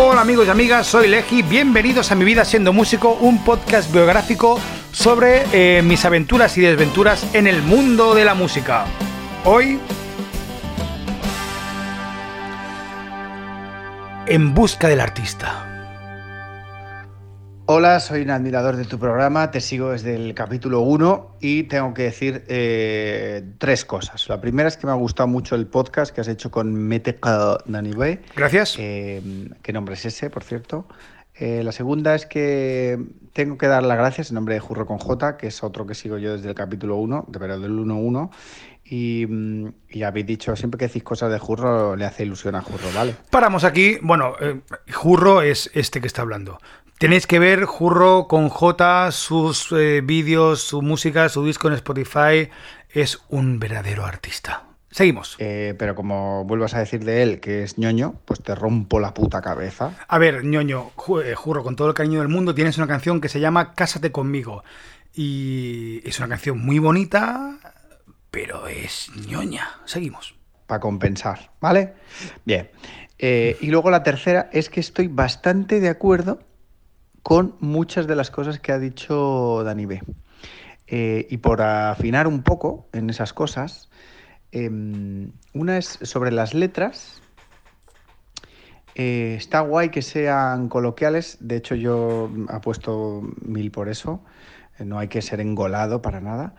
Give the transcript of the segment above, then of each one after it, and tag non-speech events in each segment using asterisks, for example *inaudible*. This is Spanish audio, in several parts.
Hola amigos y amigas, soy Leji, bienvenidos a Mi Vida Siendo Músico, un podcast biográfico sobre eh, mis aventuras y desventuras en el mundo de la música. Hoy... En busca del artista. Hola, soy un admirador de tu programa, te sigo desde el capítulo 1 y tengo que decir eh, tres cosas. La primera es que me ha gustado mucho el podcast que has hecho con Meteca Danibé. Gracias. Eh, ¿Qué nombre es ese, por cierto? Eh, la segunda es que tengo que dar las gracias en nombre de Jurro con J, que es otro que sigo yo desde el capítulo 1, de pero del 1-1. Y, mm, y, habéis dicho, siempre que decís cosas de Jurro, le hace ilusión a Jurro, ¿vale? Paramos aquí. Bueno, Jurro es este que está hablando. Tenéis que ver Jurro con J, sus eh, vídeos, su música, su disco en Spotify. Es un verdadero artista. Seguimos. Eh, pero como vuelvas a decir de él que es ñoño, pues te rompo la puta cabeza. A ver, ñoño, eh, Jurro, con todo el cariño del mundo, tienes una canción que se llama Cásate conmigo. Y es una canción muy bonita, pero es ñoña. Seguimos. Para compensar, ¿vale? Bien. y luego la tercera es que estoy bastante de acuerdo con muchas de las cosas que ha dicho Dani B. Eh, y por afinar un poco en esas cosas, em, una es sobre las letras. Eh, está guay que sean coloquiales, de hecho yo apuesto mil por eso, eh, no hay que ser engolado para nada.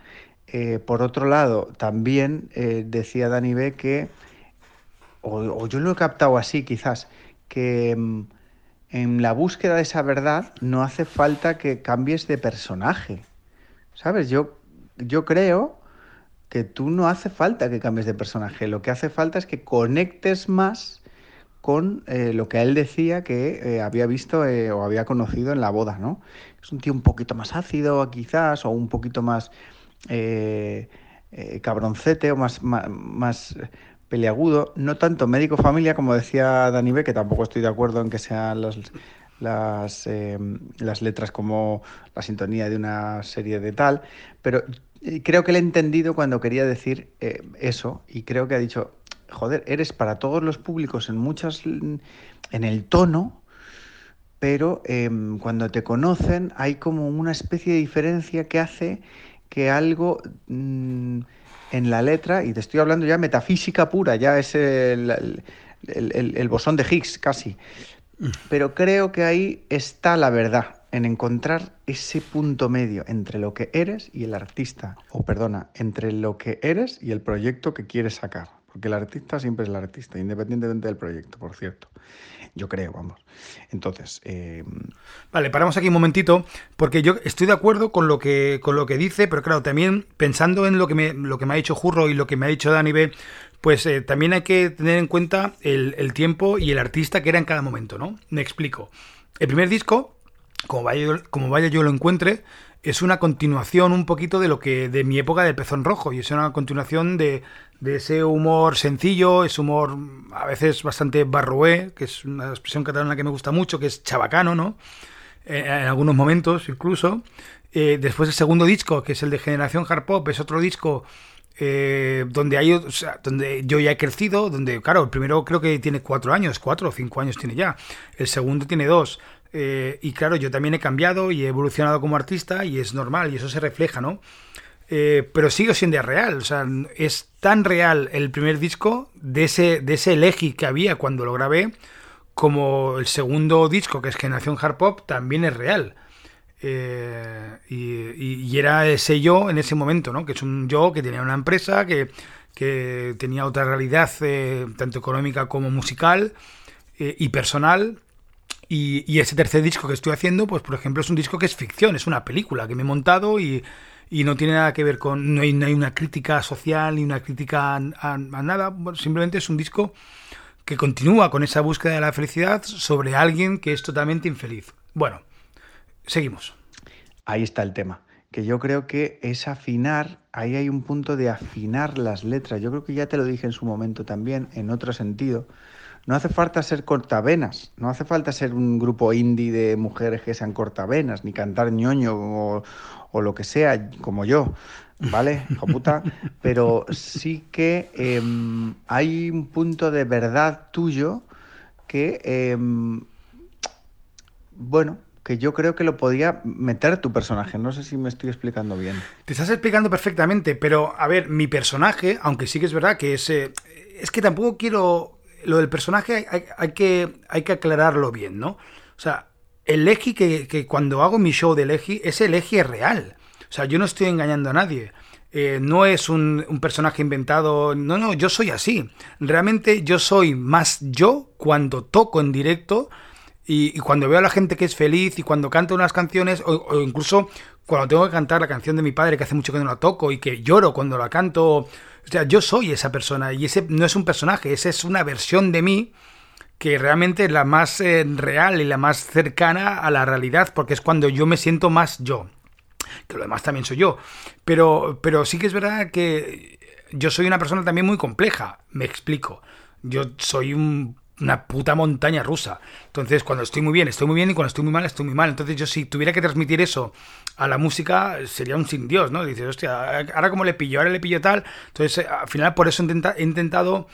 por otro lado, también decía Dani B que, o, yo lo he captado así quizás, que em, en la búsqueda de esa verdad no hace falta que cambies de personaje. ¿Sabes? Yo, yo creo que tú no hace falta que cambies de personaje. Lo que hace falta es que conectes más con eh, lo que él decía que eh, había visto eh, o había conocido en la boda, ¿no? Es un tío un poquito más ácido, quizás, o un poquito más cabroncete o más, más peliagudo, no tanto médico familia como decía Dani B, que tampoco estoy de acuerdo en que sean las, las, em, las letras como la sintonía de una serie de tal, pero eh, creo que le he entendido cuando quería decir eh, eso y creo que ha dicho, joder, eres para todos los públicos en muchas, en el tono, pero em, cuando te conocen hay como una especie de diferencia que hace que algo... Mm, en la letra, y te estoy hablando ya metafísica pura, ya es el, el, bosón de Higgs casi. Pero creo que ahí está la verdad, en encontrar ese punto medio entre lo que eres y el artista, o perdona, entre lo que eres y el proyecto que quieres sacar. Porque el artista siempre es el artista, independientemente del proyecto, por cierto. Yo creo, vamos. Entonces. Eh... Vale, paramos aquí un momentito, porque yo estoy de acuerdo con lo que, con lo que dice, pero claro, también pensando en lo que me, lo que me ha dicho Jurro y lo que me ha dicho Dani B, pues eh, también hay que tener en cuenta el, tiempo y el artista que era en cada momento, ¿no? Me explico. El primer disco, como vaya, como vaya yo lo encuentre, es una continuación un poquito de lo que de mi época del pezón rojo y es una continuación de, ese humor sencillo, ese humor a veces bastante barroé, que es una expresión catalana que me gusta mucho, que es chabacano, ¿no? Eh, en algunos momentos incluso. Eh, después el segundo disco, que es el de Generación Hard Pop, es otro disco eh, donde hay, donde yo ya he crecido, donde, claro, el primero creo que tiene cuatro años, cuatro o cinco años tiene ya, el segundo tiene dos. Y claro, yo también he cambiado y he evolucionado como artista y es normal y eso se refleja, ¿no? Eh, pero sigue siendo real. O sea, es tan real el primer disco de ese, de ese Legi que había cuando lo grabé, como el segundo disco, que es Generación Hard Pop, también es real. Eh, y, era ese yo en ese momento, ¿no? Que es un yo que tenía una empresa, que, tenía otra realidad, eh, tanto económica como musical y personal. Y, y, ese tercer disco que estoy haciendo, pues por ejemplo, es un disco que es ficción, es una película que me he montado y, no tiene nada que ver con, no hay, una crítica social ni una crítica a, nada, simplemente es un disco que continúa con esa búsqueda de la felicidad sobre alguien que es totalmente infeliz. Bueno, seguimos. Ahí está el tema, que yo creo que es afinar, ahí hay un punto de afinar las letras, yo creo que ya te lo dije en su momento también, en otro sentido, no hace falta ser cortavenas, no hace falta ser un grupo indie de mujeres que sean cortavenas, ni cantar ñoño o, o lo que sea, como yo, ¿vale? *laughs* Hijo puta. Pero sí que em, hay un punto de verdad tuyo que em, bueno, que yo creo que lo podía meter tu personaje. No sé si me estoy explicando bien. Te estás explicando perfectamente, pero a ver, mi personaje, aunque sí que es verdad que es... Eh, es que tampoco quiero... Lo del personaje hay, que, hay que aclararlo bien, ¿no? O sea, el Eji que, cuando hago mi show de Eji, ese Eji es real. O sea, yo no estoy engañando a nadie. Eh, no es un, un, personaje inventado. No, no, yo soy así. Realmente yo soy más yo cuando toco en directo y, cuando veo a la gente que es feliz y cuando canto unas canciones o, incluso cuando tengo que cantar la canción de mi padre que hace mucho que no la toco y que lloro cuando la canto. O sea, yo soy esa persona y ese no es un personaje, esa es una versión de mí que realmente es la más eh, real y la más cercana a la realidad porque es cuando yo me siento más yo que lo demás también soy yo. Pero, pero sí que es verdad que yo soy una persona también muy compleja, me explico. Yo soy una puta montaña rusa. Entonces, cuando estoy muy bien, estoy muy bien y cuando estoy muy mal, estoy muy mal. Entonces, yo si tuviera que transmitir eso a la música, sería un sin Dios, ¿no? Dices, hostia, ahora como le pillo, ahora le pillo tal. Entonces, al final, por eso he intentado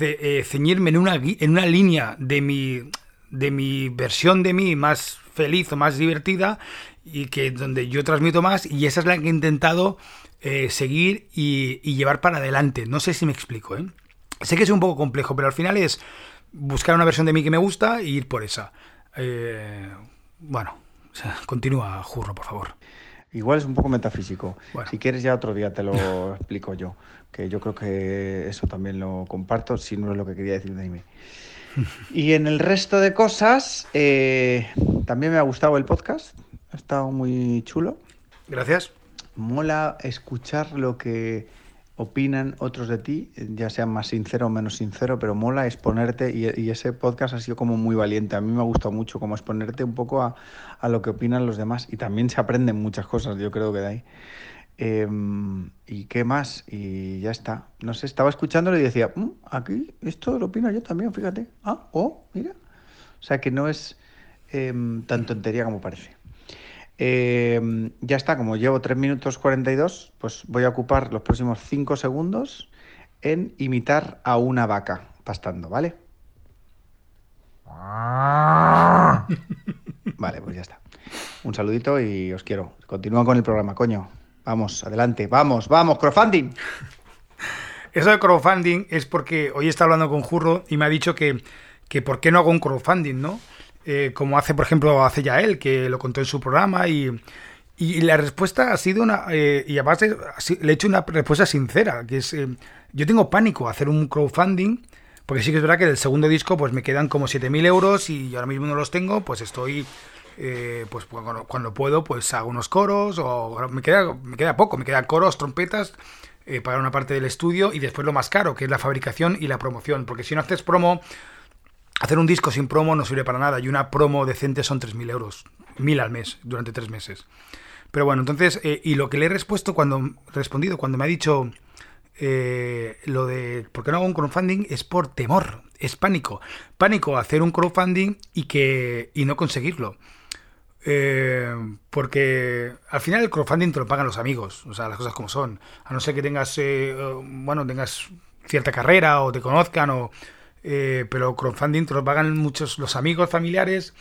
eh, ceñirme en una, en una línea de mi, de mi versión de mí más feliz o más divertida y que donde yo transmito más y esa es la que he intentado eh, seguir y, llevar para adelante. No sé si me explico, ¿eh? Sé que es un poco complejo, pero al final es buscar una versión de mí que me gusta y ir por esa. Eh, bueno, continúa, Jurro, por favor. Igual es un poco metafísico. Si quieres ya otro día te lo *laughs* explico yo, que yo creo que eso también lo comparto, si no es lo que quería decir de mí. *laughs* Y en el resto de cosas, también me ha gustado el podcast, ha estado muy chulo. Gracias. Mola escuchar lo que opinan otros de ti, ya sean más sincero o menos sincero, pero mola exponerte y, ese podcast ha sido como muy valiente. A mí me ha gustado mucho como exponerte un poco a, lo que opinan los demás y también se aprenden muchas cosas, yo creo que de ahí. Em, ¿Y qué más? Y ya está. No sé, estaba escuchándolo y decía, mm, aquí esto lo opino yo también, fíjate. Ah, oh, mira. O sea que no es em, tan tontería como parece. Eh, ya está, como llevo 3 minutos 42, pues voy a ocupar los próximos 5 segundos en imitar a una vaca pastando, ¿vale? *laughs* Vale, pues ya está. Un saludito y os quiero. Continúa con el programa, coño. Vamos, adelante, vamos, vamos, crowdfunding. *laughs* Eso de crowdfunding es porque hoy está hablando con Jurro y me ha dicho que, que por qué no hago un crowdfunding, ¿no? Eh, como hace, por ejemplo, hace ya él, que lo contó en su programa y, y la respuesta ha sido una... Eh, y además le he hecho una respuesta sincera, que es... Eh, yo tengo pánico a hacer un crowdfunding, porque sí que es verdad que del segundo disco pues me quedan como 7.000 euros y ahora mismo no los tengo, pues estoy... pues cuando, puedo pues hago unos coros o me queda, me queda poco, me quedan coros, trompetas para una parte del estudio y después lo más caro, que es la fabricación y la promoción, porque si no haces promo hacer un disco sin promo no sirve para nada y una promo decente son 3.000 euros, 1.000 al mes durante tres meses. Pero bueno, entonces, eh, y lo que le he respuesto cuando, respondido, cuando me ha dicho eh, lo de por qué no hago un crowdfunding es por temor, es pánico. Pánico hacer un crowdfunding y, que, y no conseguirlo. Eh, porque al final el crowdfunding te lo pagan los amigos, o sea, las cosas como son. A no ser que tengas, bueno, tengas cierta carrera o te conozcan o eh, pero crowdfunding te lo pagan muchos los amigos, familiares,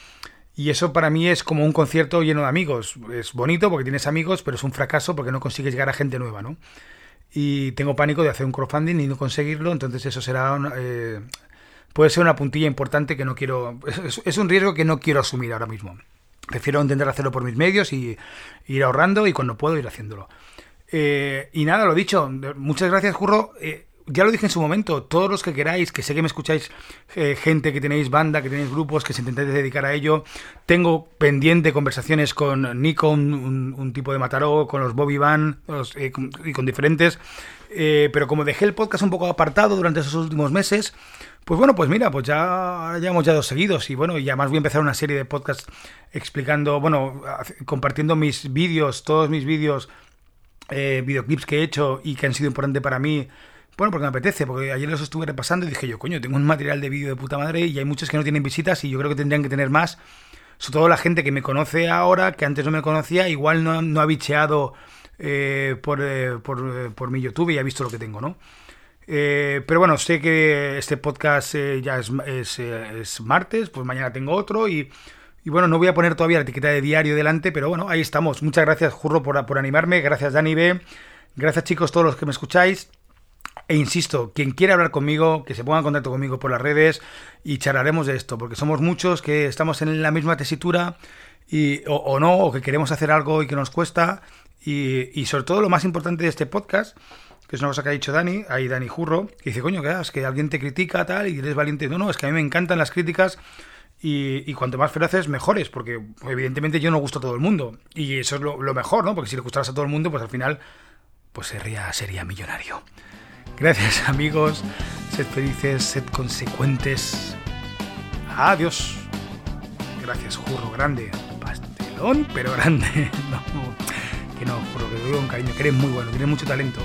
y eso para mí es como un concierto lleno de amigos. Es bonito porque tienes amigos, pero es un fracaso porque no consigues llegar a gente nueva, ¿no? Y tengo pánico de hacer un crowdfunding y no conseguirlo, entonces eso será... Eh, puede ser una puntilla importante que no quiero... Es, un riesgo que no quiero asumir ahora mismo. Prefiero intentar hacerlo por mis medios y ir ahorrando y cuando puedo ir haciéndolo. Eh, y nada, lo dicho. Muchas gracias, Curro ya lo dije en su momento, todos los que queráis, que sé que me escucháis, eh, gente que tenéis banda, que tenéis grupos, que se intentáis dedicar a ello, tengo pendiente conversaciones con Nico, un, tipo de Mataró, con los Bobby Van eh, y con diferentes, eh, pero como dejé el podcast un poco apartado durante esos últimos meses, pues bueno, pues mira, pues ya llevamos ya dos seguidos y bueno, y además voy a empezar una serie de podcasts explicando, bueno, compartiendo mis vídeos, todos mis vídeos, videoclips que he hecho y que han sido importantes para mí bueno, porque me apetece, porque ayer los estuve repasando y dije yo, coño, tengo un material de vídeo de puta madre y hay muchos que no tienen visitas y yo creo que tendrían que tener más. Sobre todo la gente que me conoce ahora, que antes no me conocía, igual no, ha bicheado eh, por, eh, eh, por, mi YouTube y ha visto lo que tengo, ¿no? pero bueno, sé que este podcast ya es, es, es, martes, pues mañana tengo otro y Y bueno, no voy a poner todavía la etiqueta de diario delante, pero bueno, ahí estamos. Muchas gracias, Jurro, por, por animarme. Gracias, Dani B. Gracias, chicos, todos los que me escucháis. E insisto, quien quiera hablar conmigo, que se ponga en contacto conmigo por las redes y charlaremos de esto, porque somos muchos que estamos en la misma tesitura y, o, no, o que queremos hacer algo y que nos cuesta. Y, y, sobre todo lo más importante de este podcast, que es una cosa que ha dicho Dani, ahí Dani Jurro, que dice, coño, que es que alguien te critica tal y eres valiente. No, no, es que a mí me encantan las críticas y, y, cuanto más feroces, mejores, porque evidentemente yo no gusto a todo el mundo. Y eso es lo, mejor, ¿no? Porque si le gustaras a todo el mundo, pues al final pues sería millonario. Gracias *laughs* amigos, sed felices, sed consecuentes. Adiós. Gracias, jurro grande. Pastelón, pero grande. *laughs* No, que no, juro que lo digo con cariño, que eres muy bueno, tienes mucho talento.